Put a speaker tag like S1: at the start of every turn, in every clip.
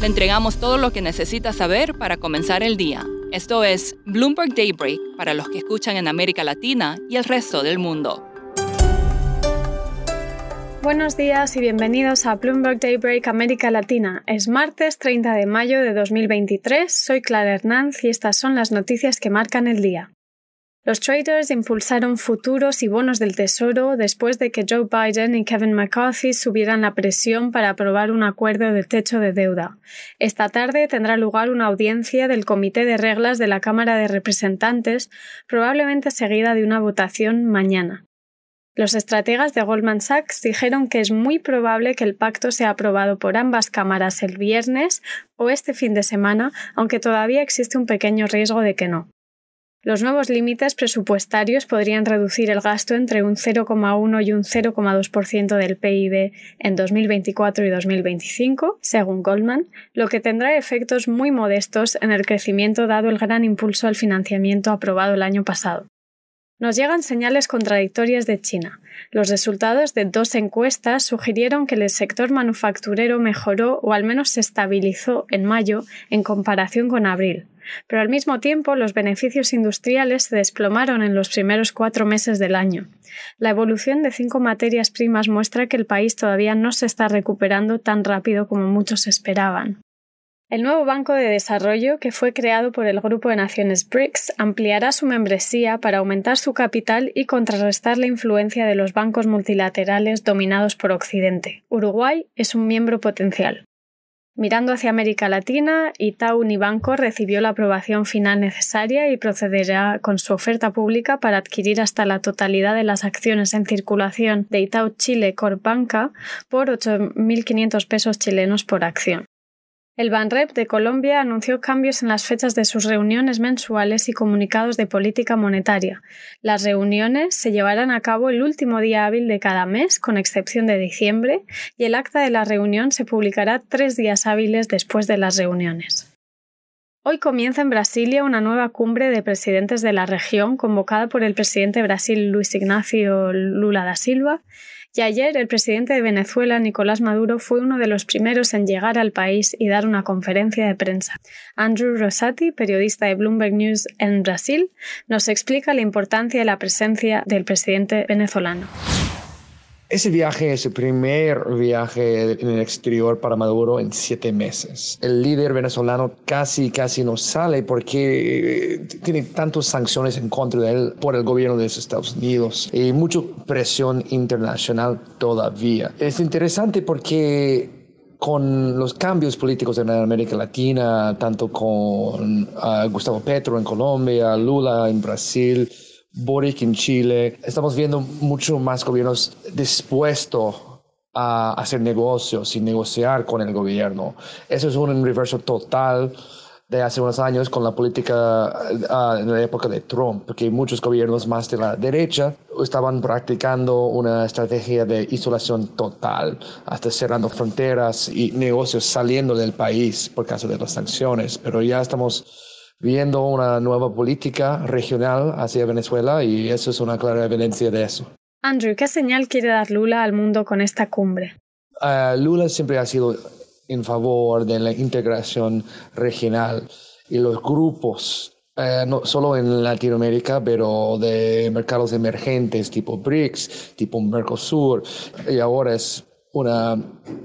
S1: Le entregamos todo lo que necesita saber para comenzar el día. Esto es Bloomberg Daybreak para los que escuchan en América Latina y el resto del mundo.
S2: Buenos días y bienvenidos a Bloomberg Daybreak América Latina. Es martes 30 de mayo de 2023. Soy Clara Hernández y estas son las noticias que marcan el día. Los traders impulsaron futuros y bonos del Tesoro después de que Joe Biden y Kevin McCarthy subieran la presión para aprobar un acuerdo de techo de deuda. Esta tarde tendrá lugar una audiencia del Comité de Reglas de la Cámara de Representantes, probablemente seguida de una votación mañana. Los estrategas de Goldman Sachs dijeron que es muy probable que el pacto sea aprobado por ambas cámaras el viernes o este fin de semana, aunque todavía existe un pequeño riesgo de que no. Los nuevos límites presupuestarios podrían reducir el gasto entre un 0,1 y un 0,2% del PIB en 2024 y 2025, según Goldman, lo que tendrá efectos muy modestos en el crecimiento dado el gran impulso al financiamiento aprobado el año pasado. Nos llegan señales contradictorias de China. Los resultados de dos encuestas sugirieron que el sector manufacturero mejoró o al menos se estabilizó en mayo en comparación con abril, pero al mismo tiempo los beneficios industriales se desplomaron en los primeros cuatro meses del año. La evolución de cinco materias primas muestra que el país todavía no se está recuperando tan rápido como muchos esperaban. El nuevo Banco de Desarrollo, que fue creado por el Grupo de Naciones BRICS, ampliará su membresía para aumentar su capital y contrarrestar la influencia de los bancos multilaterales dominados por Occidente. Uruguay es un miembro potencial. Mirando hacia América Latina, Itaú Unibanco recibió la aprobación final necesaria y procederá con su oferta pública para adquirir hasta la totalidad de las acciones en circulación de Itaú Chile Corp Banca por 8.500 pesos chilenos por acción. El Banrep de Colombia anunció cambios en las fechas de sus reuniones mensuales y comunicados de política monetaria. Las reuniones se llevarán a cabo el último día hábil de cada mes, con excepción de diciembre, y el acta de la reunión se publicará tres días hábiles después de las reuniones. Hoy comienza en Brasilia una nueva cumbre de presidentes de la región convocada por el presidente de Brasil Luis Ignacio Lula da Silva y ayer el presidente de Venezuela, Nicolás Maduro, fue uno de los primeros en llegar al país y dar una conferencia de prensa. Andrew Rosati, periodista de Bloomberg News en Brasil, nos explica la importancia de la presencia del presidente venezolano.
S3: Ese viaje es el primer viaje en el exterior para Maduro en siete meses. El líder venezolano casi, casi no sale porque eh, tiene tantas sanciones en contra de él por el gobierno de los Estados Unidos y mucha presión internacional todavía. Es interesante porque con los cambios políticos en América Latina, tanto con ah, Gustavo Petro en Colombia, Lula en Brasil, Boric en Chile, estamos viendo mucho más gobiernos dispuestos a hacer negocios y negociar con el gobierno. Eso es un reverso total de hace unos años con la política uh, en la época de Trump, porque muchos gobiernos más de la derecha estaban practicando una estrategia de isolación total, hasta cerrando fronteras y negocios saliendo del país por causa de las sanciones. Pero ya estamos viendo una nueva política regional hacia Venezuela y eso es una clara evidencia de eso.
S2: Andrew, ¿qué señal quiere dar Lula al mundo con esta cumbre?
S3: Uh, Lula siempre ha sido en favor de la integración regional y los grupos, uh, no solo en Latinoamérica, pero de mercados emergentes tipo BRICS, tipo Mercosur, y ahora es una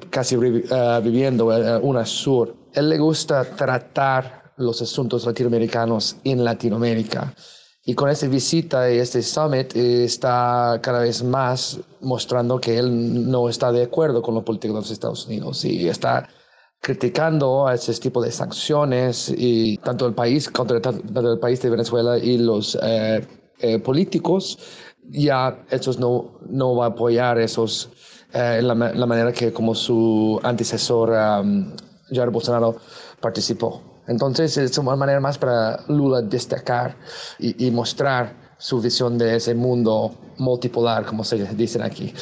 S3: casi uh, viviendo una sur. Él le gusta tratar los asuntos latinoamericanos en Latinoamérica. Y con esta visita y este summit eh, está cada vez más mostrando que él no está de acuerdo con la política de los Estados Unidos y está criticando a ese tipo de sanciones y tanto el país contra el país de Venezuela y los eh, eh, políticos ya estos no no va a apoyar esos eh, la, la, manera que como su antecesor um, Jair Bolsonaro participó. Entonces es una manera más para Lula destacar y, y mostrar su visión de ese mundo multipolar, como se dicen aquí.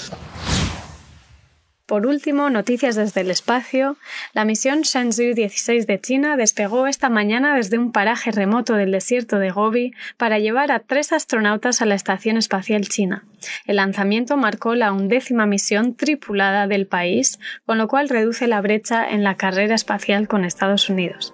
S2: Por último, noticias desde el espacio. La misión Shenzhou 16 de China despegó esta mañana desde un paraje remoto del desierto de Gobi para llevar a tres astronautas a la Estación Espacial China. El lanzamiento marcó la undécima misión tripulada del país, con lo cual reduce la brecha en la carrera espacial con Estados Unidos.